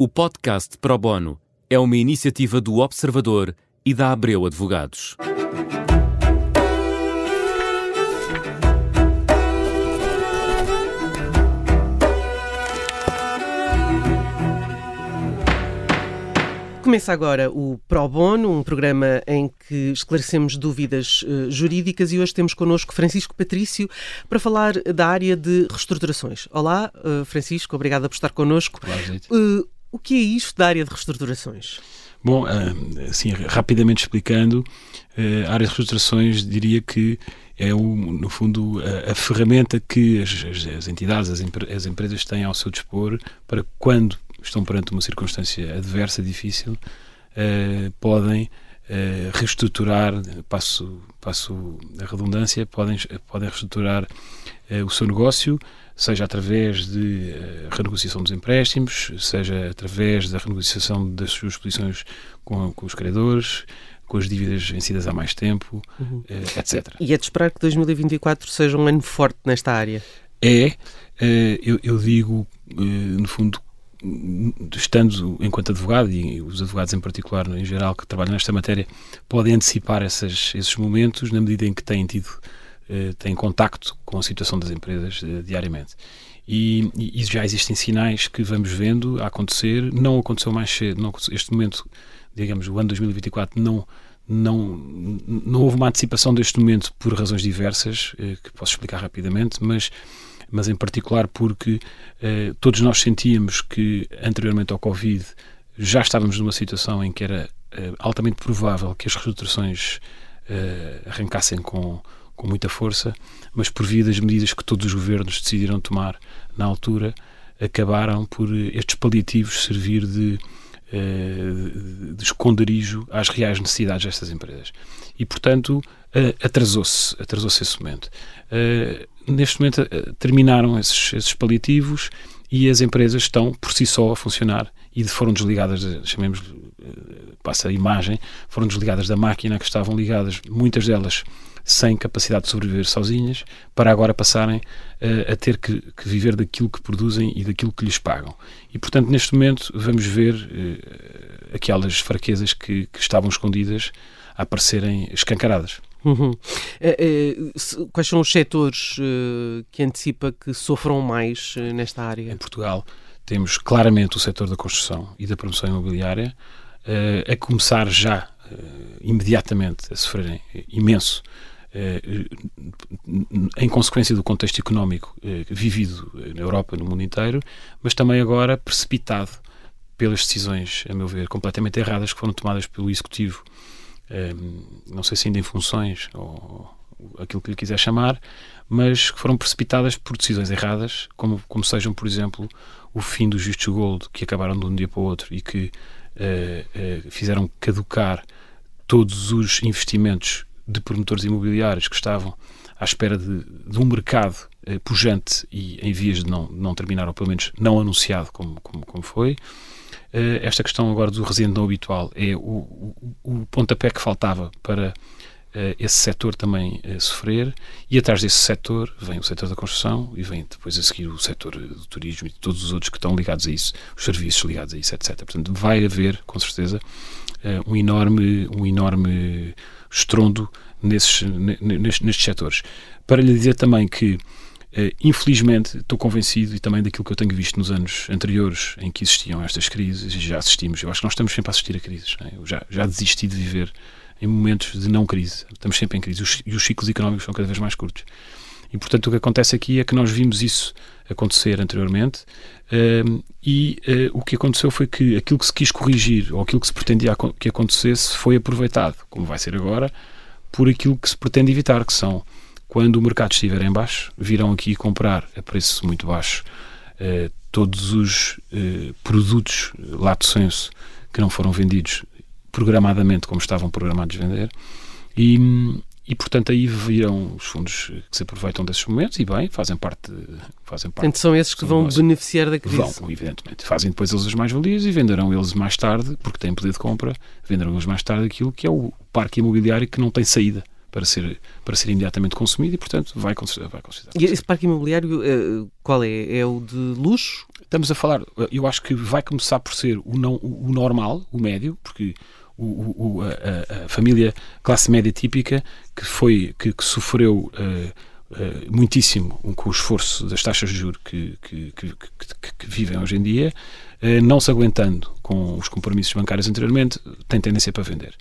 O podcast Pro Bono é uma iniciativa do Observador e da Abreu Advogados. Começa agora o Pro Bono, um programa em que esclarecemos dúvidas uh, jurídicas e hoje temos connosco Francisco Patrício para falar da área de reestruturações. Olá, uh, Francisco, obrigada por estar connosco. Olá, uh, o que é isto da área de reestruturações? Bom, assim, rapidamente explicando, a área de reestruturações diria que é, o, no fundo, a, ferramenta que as, entidades, as, as empresas têm ao seu dispor para quando estão perante uma circunstância adversa, difícil, uh, podem uh, reestruturar, passo, passo a redundância, podem, podem reestruturar o seu negócio, seja através de renegociação dos empréstimos, seja através da renegociação das suas posições com, com os credores, com as dívidas vencidas há mais tempo, uhum. etc. E é de esperar que 2024 seja um ano forte nesta área? É, eu, eu digo, no fundo, estando enquanto advogado, e os advogados em particular, em geral, que trabalham nesta matéria, podem antecipar essas, esses momentos na medida em que têm tido, eh, têm contacto com a situação das empresas eh, diariamente. E, e, já existem sinais que vamos vendo a acontecer, não aconteceu mais cedo, não, este momento, digamos, o ano 2024 não não, não houve uma antecipação deste momento por razões diversas, eh, que posso explicar rapidamente, mas mas em particular porque eh, todos nós sentíamos que anteriormente ao Covid já estávamos numa situação em que era eh, altamente provável que as reestruturações eh, arrancassem com, com muita força, mas por via das medidas que todos os governos decidiram tomar na altura, acabaram por estes paliativos servir de, de esconderijo às reais necessidades destas empresas. E, portanto, atrasou-se atrasou esse momento neste momento eh, terminaram esses, esses paliativos e as empresas estão por si só a funcionar e foram desligadas, chamemos, eh, passa a imagem, foram desligadas da máquina que estavam ligadas, muitas delas sem capacidade de sobreviver sozinhas, para agora passarem uh, a ter que, que, viver daquilo que produzem e daquilo que lhes pagam. E, portanto, neste momento vamos ver uh, aquelas fraquezas que, que estavam escondidas a aparecerem escancaradas. Uhum. É, é, quais são os setores uh, que antecipa que sofram mais nesta área? Em Portugal temos claramente o setor da construção e da promoção imobiliária, a começar já imediatamente a sofrerem imenso em consequência do contexto económico vivido na Europa e no mundo inteiro, mas também agora precipitado pelas decisões, a meu ver, completamente erradas que foram tomadas pelo Executivo não sei se ainda em funções ou aquilo que lhe quiser chamar, mas que foram precipitadas por decisões erradas, como, como sejam, por exemplo, o fim dos justos gold, que acabaram de um dia para o outro e que uh, uh, fizeram caducar todos os investimentos de promotores imobiliários que estavam à espera de, de um mercado pujante e em vias de não, não terminar, ou pelo menos não anunciado como, como, como foi. Eh, esta questão agora do residente não habitual é o, o, o pontapé que faltava para uh, esse setor também sofrer e atrás desse setor vem o setor da construção e vem depois a seguir o setor do turismo e todos os outros que estão ligados a isso, os serviços ligados a isso, etc. Portanto, vai haver, com certeza, um enorme, um enorme estrondo nesses, nestes, nestes setores. Para lhe dizer também que infelizmente, estou convencido, e também daquilo que eu tenho visto nos anos anteriores em que existiam estas crises, e já assistimos, eu acho que nós estamos sempre a assistir a crises. É? Eu já, já desisti de viver em momentos de não crise. Estamos sempre em crise. Os, e os ciclos económicos são cada vez mais curtos. E, portanto, o que acontece aqui é que nós vimos isso acontecer anteriormente uh, e uh, o que aconteceu foi que aquilo que se quis corrigir ou aquilo que se pretendia que acontecesse foi aproveitado, como vai ser agora, por aquilo que se pretende evitar, que são quando o mercado estiver em baixo, virão aqui comprar a preço muito baixo eh, todos os eh, produtos lato senso que não foram vendidos programadamente como estavam programados a vender. E, e portanto aí virão os fundos que se aproveitam desses momentos e bem, fazem parte fazem parte então são esses que vão beneficiar da crise. Vão, evidentemente, fazem depois eles as mais-valias e venderão eles mais tarde, porque têm poder de compra venderão eles mais tarde aquilo que é o parque imobiliário que não tem saída para ser, para ser imediatamente consumido e, portanto, vai considerar. Vai considerar e esse parque imobiliário, uh, qual é? É o de luxo? Estamos a falar, eu acho que vai começar por ser o, não, o normal, o médio, porque o, o, a, a, família classe média típica que foi que, que sofreu uh, uh, muitíssimo com o esforço das taxas de juros que, que, que, que vivem hoje em dia, uh, não se aguentando com os compromissos bancários anteriormente, tem tendência para vender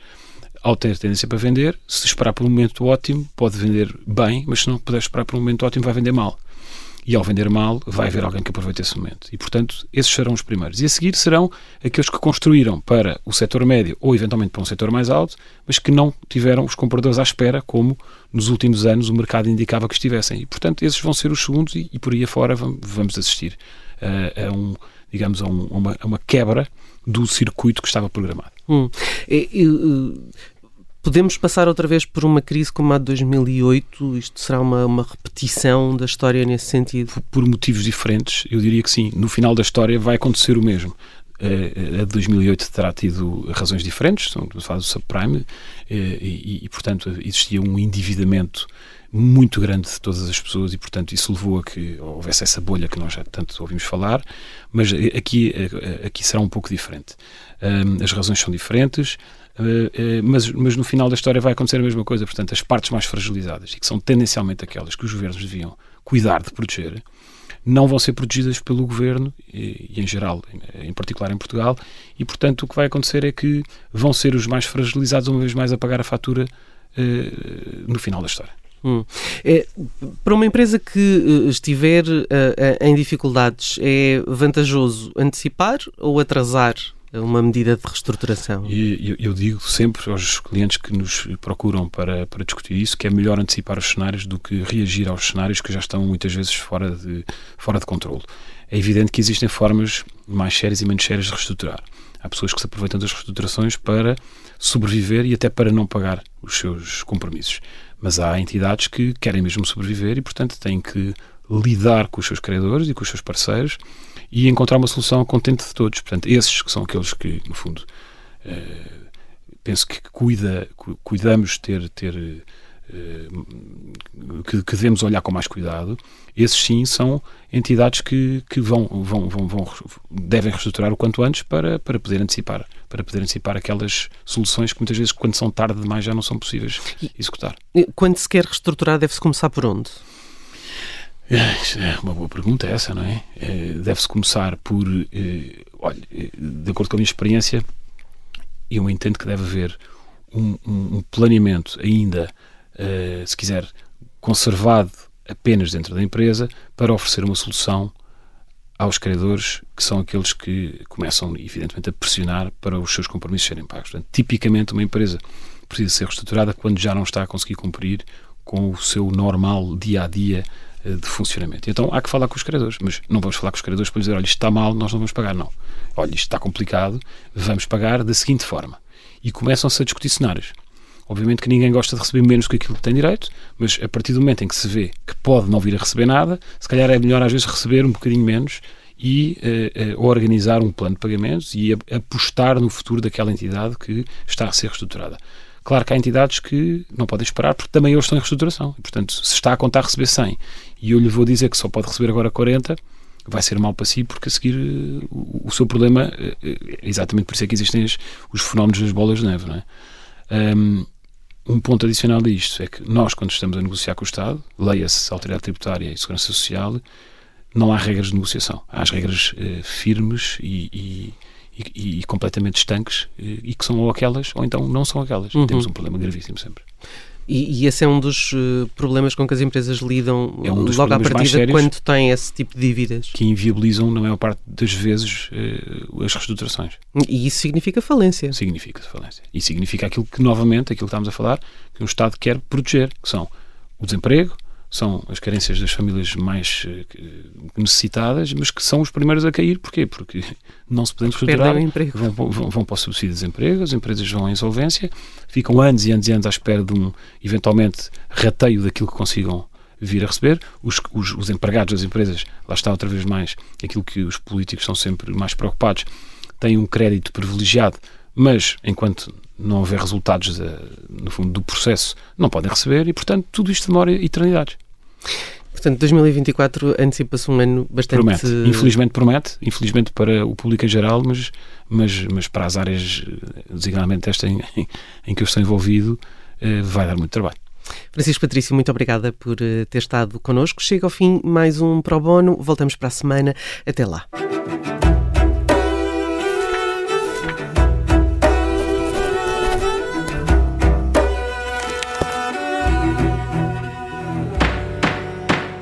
ao ter tendência para vender, se esperar por um momento ótimo, pode vender bem, mas se não puder esperar por um momento ótimo, vai vender mal. E ao vender mal, vai haver alguém que aproveite esse momento. E, portanto, esses serão os primeiros. E a seguir serão aqueles que construíram para o setor médio ou, eventualmente, para um setor mais alto, mas que não tiveram os compradores à espera, como nos últimos anos o mercado indicava que estivessem. E, portanto, esses vão ser os segundos e, e por aí afora vamos assistir a, a um, digamos, a, um, a, uma, a uma quebra do circuito que estava programado. Hum. E, e, Podemos passar outra vez por uma crise como a de 2008? Isto será uma, uma repetição da história nesse sentido? Por motivos diferentes, eu diria que sim. No final da história vai acontecer o mesmo. A de 2008 terá tido razões diferentes, são fase do subprime, e, e, portanto, existia um endividamento muito grande de todas as pessoas e, portanto, isso levou a que houvesse essa bolha que nós já tanto ouvimos falar, mas aqui, aqui será um pouco diferente. As razões são diferentes, eh, eh, mas, mas no final da história vai acontecer a mesma coisa. Portanto, as partes mais fragilizadas e que são tendencialmente aquelas que os governos deviam cuidar de proteger, não vão ser protegidas pelo governo e, em geral, em, particular em Portugal, e portanto o que vai acontecer é que vão ser os mais fragilizados uma vez mais a pagar a fatura eh, no final da história. Hum. É, para uma empresa que estiver uh, em dificuldades, é vantajoso antecipar ou atrasar uma medida de reestruturação? Eu, eu, digo sempre aos clientes que nos procuram para, para discutir isso que é melhor antecipar os cenários do que reagir aos cenários que já estão muitas vezes fora de, fora de controle. É evidente que existem formas mais sérias e menos sérias de reestruturar. Há pessoas que se aproveitam das reestruturações para sobreviver e até para não pagar os seus compromissos. Mas há entidades que querem mesmo sobreviver e, portanto, têm que lidar com os seus credores e com os seus parceiros e encontrar uma solução contente de todos. Portanto, esses que são aqueles que, no fundo, eh, penso que cuida, cuidamos ter, ter que, que, devemos olhar com mais cuidado. Esses sim são entidades que, que vão, vão, vão, vão, devem reestruturar o quanto antes para, para poder antecipar, para poder antecipar aquelas soluções que muitas vezes, quando são tarde demais, já não são possíveis executar. Quando se quer reestruturar, deve-se começar por onde? É uma boa pergunta essa, não é? é deve-se começar por, eh, olha, eh, de acordo com a minha experiência, eu entendo que deve haver um, um planeamento ainda, eh, se quiser, conservado apenas dentro da empresa para oferecer uma solução aos credores, que são aqueles que começam, evidentemente, a pressionar para os seus compromissos serem pagos. Portanto, tipicamente, uma empresa precisa ser reestruturada quando já não está a conseguir cumprir com o seu normal dia a dia de funcionamento. Então há que falar com os credores, mas não vamos falar com os credores para dizer, olha, isto está mal, nós não vamos pagar, não. Olha, isto está complicado, vamos pagar da seguinte forma. E começam-se a discutir cenários. Obviamente que ninguém gosta de receber menos que aquilo que tem direito, mas a partir do momento em que se vê que pode não vir a receber nada, se calhar é melhor às vezes receber um bocadinho menos e uh, uh, organizar um plano de pagamentos e apostar no futuro daquela entidade que está a ser reestruturada. Claro que há entidades que não podem esperar porque também eles estão em reestruturação. Portanto, se está a contar receber 100 e eu lhe vou dizer que só pode receber agora 40, vai ser mal para si porque a seguir eh, o, o seu problema é exatamente por isso é que existem os, os fenómenos das bolas de neve. Não é? Um, um ponto adicional a isto é que nós, quando estamos a negociar com o Estado, leia-se Autoridade Tributária e Segurança Social, não há regras de negociação. Há as regras uh, firmes e, e e, e, completamente estanques e, e, que são ou aquelas ou então não são aquelas. Uhum. Temos um problema gravíssimo sempre. E, e, esse é um dos uh, problemas com que as empresas lidam é um logo à partida quando têm esse tipo de dívidas. Que inviabilizam, na maior parte das vezes, uh, as reestruturações. E isso significa falência. Significa falência. E significa aquilo que, novamente, aquilo que estamos a falar, que um Estado quer proteger, que são o desemprego, são as carências das famílias mais uh, necessitadas, mas que são os primeiros a cair. Porquê? Porque não se podem reestruturar, vão, vão, vão para o subsídio de desemprego, as empresas vão à insolvência, ficam anos e anos e anos à espera de um, eventualmente, rateio daquilo que consigam vir a receber. Os, os, os empregados das empresas, lá está outra vez mais aquilo que os políticos são sempre mais preocupados, têm um crédito privilegiado, mas enquanto não houver resultados, no fundo, do processo, não podem receber e, portanto, tudo isto demora eternidades. Portanto, 2024 antecipa-se um ano bastante... Promete. Infelizmente promete, infelizmente para o público em geral, mas, mas, mas para as áreas, designadamente esta em, em que eu estou envolvido, eh, vai dar muito trabalho. Francisco Patrício, muito obrigada por eh, ter estado connosco. Chega ao fim mais um Pro Bono. Voltamos para a semana. Até lá.